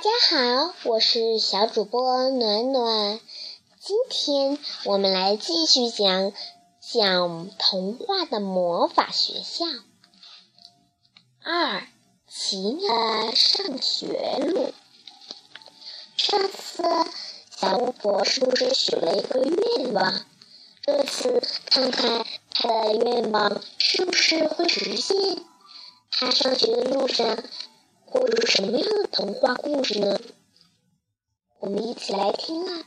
大家好，我是小主播暖暖。今天我们来继续讲讲童话的魔法学校二奇妙的上学路。上次小巫婆是不是许了一个愿望？这次看看她的愿望是不是会实现？她上学的路上。会有什么样的童话故事呢？我们一起来听啊！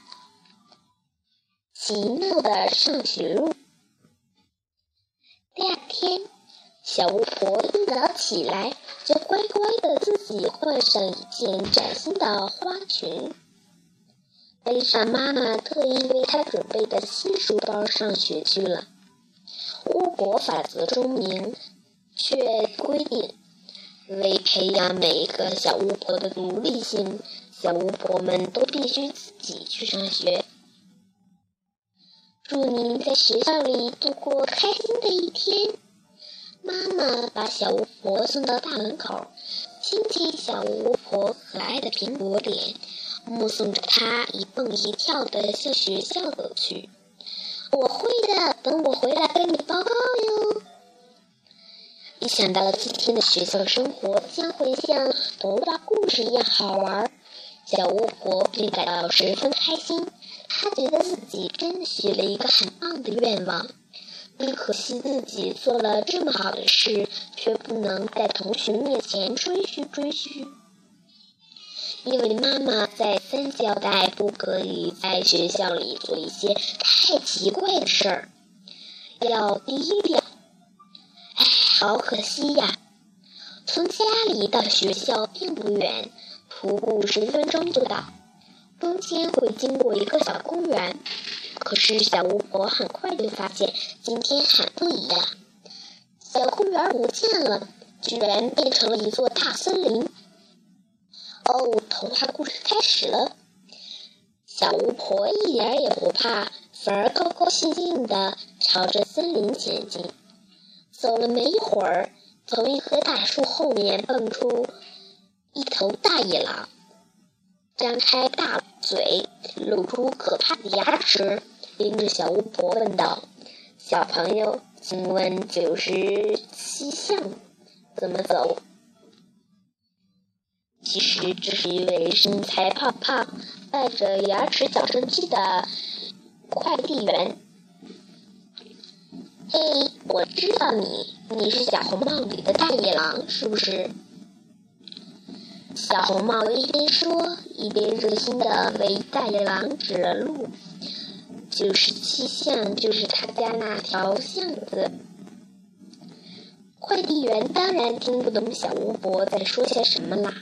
奇妙的上学路。第二天，小巫婆一早起来，就乖乖的自己换上一件崭新的花裙，背上妈妈特意为她准备的新书包上学去了。巫婆法则中明确规定。为培养每一个小巫婆的独立性，小巫婆们都必须自己去上学。祝您在学校里度过开心的一天。妈妈把小巫婆送到大门口，亲亲小巫婆可爱的苹果脸，目送着她一蹦一跳的向学校走去。我会的，等我回来跟你报告哟。一想到了今天的学校生活将会像童话故事一样好玩，小巫婆便感到十分开心。她觉得自己真的许了一个很棒的愿望，只可惜自己做了这么好的事，却不能在同学面前吹嘘吹嘘。因为妈妈再三交代，不可以在学校里做一些太奇怪的事儿，要低调。好可惜呀！从家里到学校并不远，徒步十分钟就到。中间会经过一个小公园，可是小巫婆很快就发现今天很不一样。小公园不见了，居然变成了一座大森林。哦，童话故事开始了。小巫婆一点也不怕，反而高高兴兴地朝着森林前进。走了没一会儿，从一棵大树后面蹦出一头大野狼，张开大嘴，露出可怕的牙齿，盯着小巫婆问道：“小朋友，请问九十七巷怎么走？”其实这是一位身材胖胖、带着牙齿矫正器的快递员。嘿，我知道你，你是小红帽里的大野狼，是不是？小红帽一边说，一边热心的为大野狼指了路。九十七巷就是他家那条巷子。快递员当然听不懂小巫婆在说些什么啦，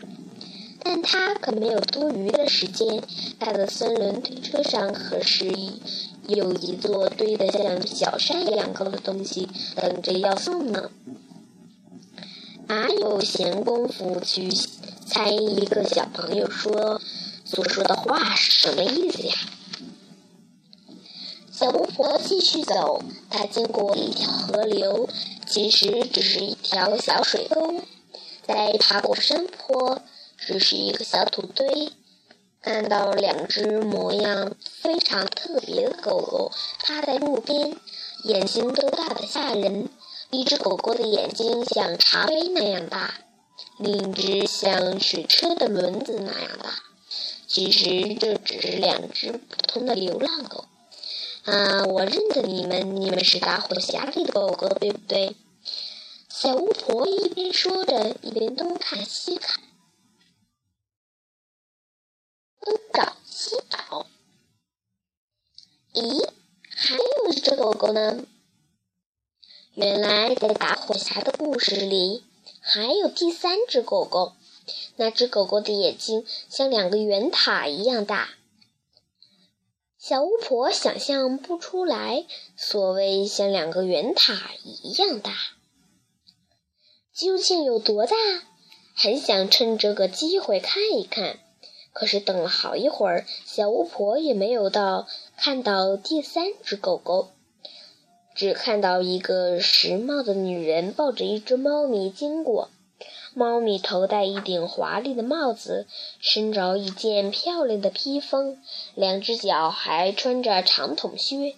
但他可没有多余的时间，他的三轮推车上可是一。有一座堆得像小山一样高的东西等着要送呢，哪有闲工夫去猜一个小朋友说所说的话是什么意思呀？小巫婆继续走，她经过一条河流，其实只是一条小水沟，再爬过山坡，只是一个小土堆。看到两只模样非常特别的狗狗趴在路边，眼睛都大得吓人。一只狗狗的眼睛像茶杯那样大，另一只像水车的轮子那样大。其实这只是两只普通的流浪狗。啊，我认得你们，你们是打火匣里的狗狗，对不对？小巫婆一边说着，一边东看西看。东找西找，咦，还有一只狗狗呢？原来在打火匣的故事里，还有第三只狗狗。那只狗狗的眼睛像两个圆塔一样大。小巫婆想象不出来，所谓像两个圆塔一样大，究竟有多大？很想趁这个机会看一看。可是等了好一会儿，小巫婆也没有到看到第三只狗狗，只看到一个时髦的女人抱着一只猫咪经过。猫咪头戴一顶华丽的帽子，身着一件漂亮的披风，两只脚还穿着长筒靴。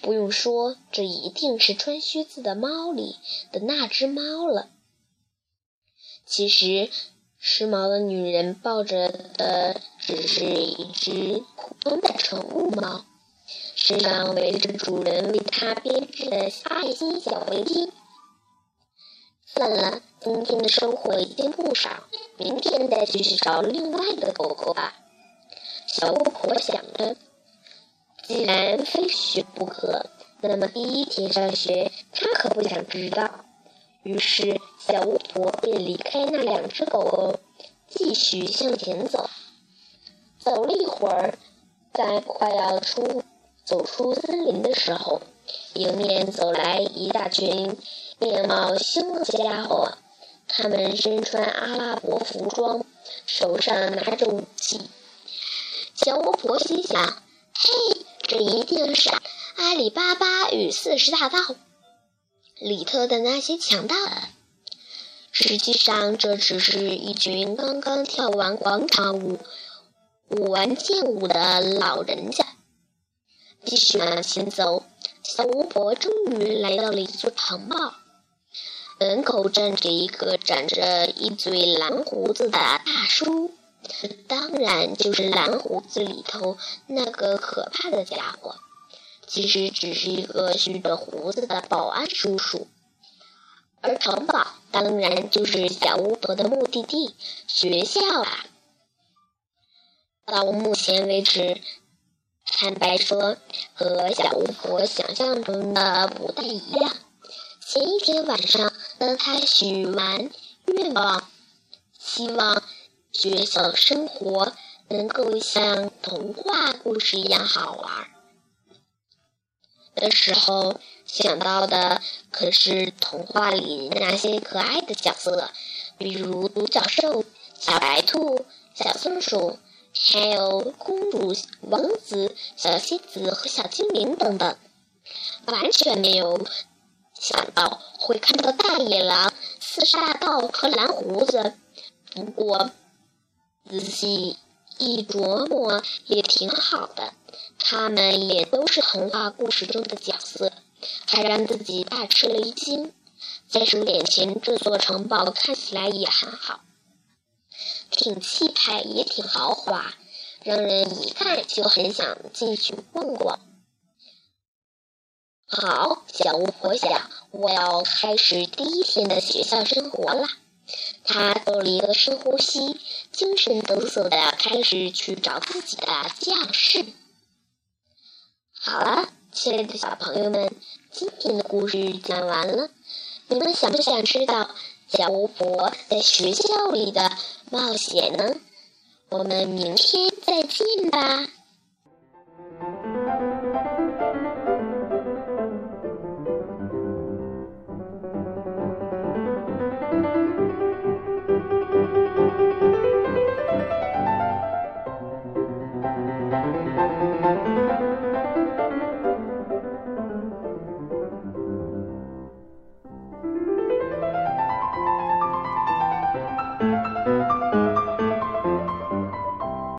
不用说，这一定是穿靴子的猫里的那只猫了。其实，时髦的女人抱着的只是一只普通的宠物猫。身上围着主人为它编织的爱心小围巾。算了，今天的收获已经不少，明天再去找另外的狗狗吧。小巫婆想着，既然非学不可，那么第一天上学她可不想知道。于是，小巫婆便离开那两只狗狗，继续向前走。走了一会儿，在快要出。走出森林的时候，迎面走来一大群面貌凶恶的家伙。他们身穿阿拉伯服装，手上拿着武器。小巫婆心想：“嘿，这一定是阿里巴巴与四十大盗里头的那些强盗。”实际上，这只是一群刚刚跳完广场舞、舞完剑舞的老人家。继续往前走，小巫婆终于来到了一座城堡。门口站着一个长着一嘴蓝胡子的大叔，当然就是蓝胡子里头那个可怕的家伙。其实只是一个蓄着胡子的保安叔叔。而城堡当然就是小巫婆的目的地——学校啦。到目前为止。坦白说，和小巫婆想象中的不太一样。前一天晚上，当她许完愿望，希望学校生活能够像童话故事一样好玩的时候，想到的可是童话里那些可爱的角色，比如独角兽、小白兔、小松鼠。还有公主、王子、小仙子和小精灵等等，完全没有想到会看到大野狼、四十大盗和蓝胡子。不过仔细一琢磨，也挺好的，他们也都是童话故事中的角色，还让自己大吃了一惊。再说眼前这座城堡看起来也很好。挺气派，也挺豪华，让人一看就很想进去逛逛。好，小巫婆想，我要开始第一天的学校生活了。她做了一个深呼吸，精神抖擞的开始去找自己的教室。好了，亲爱的小朋友们，今天的故事讲完了，你们想不想知道？小巫婆在学校里的冒险呢？我们明天再见吧。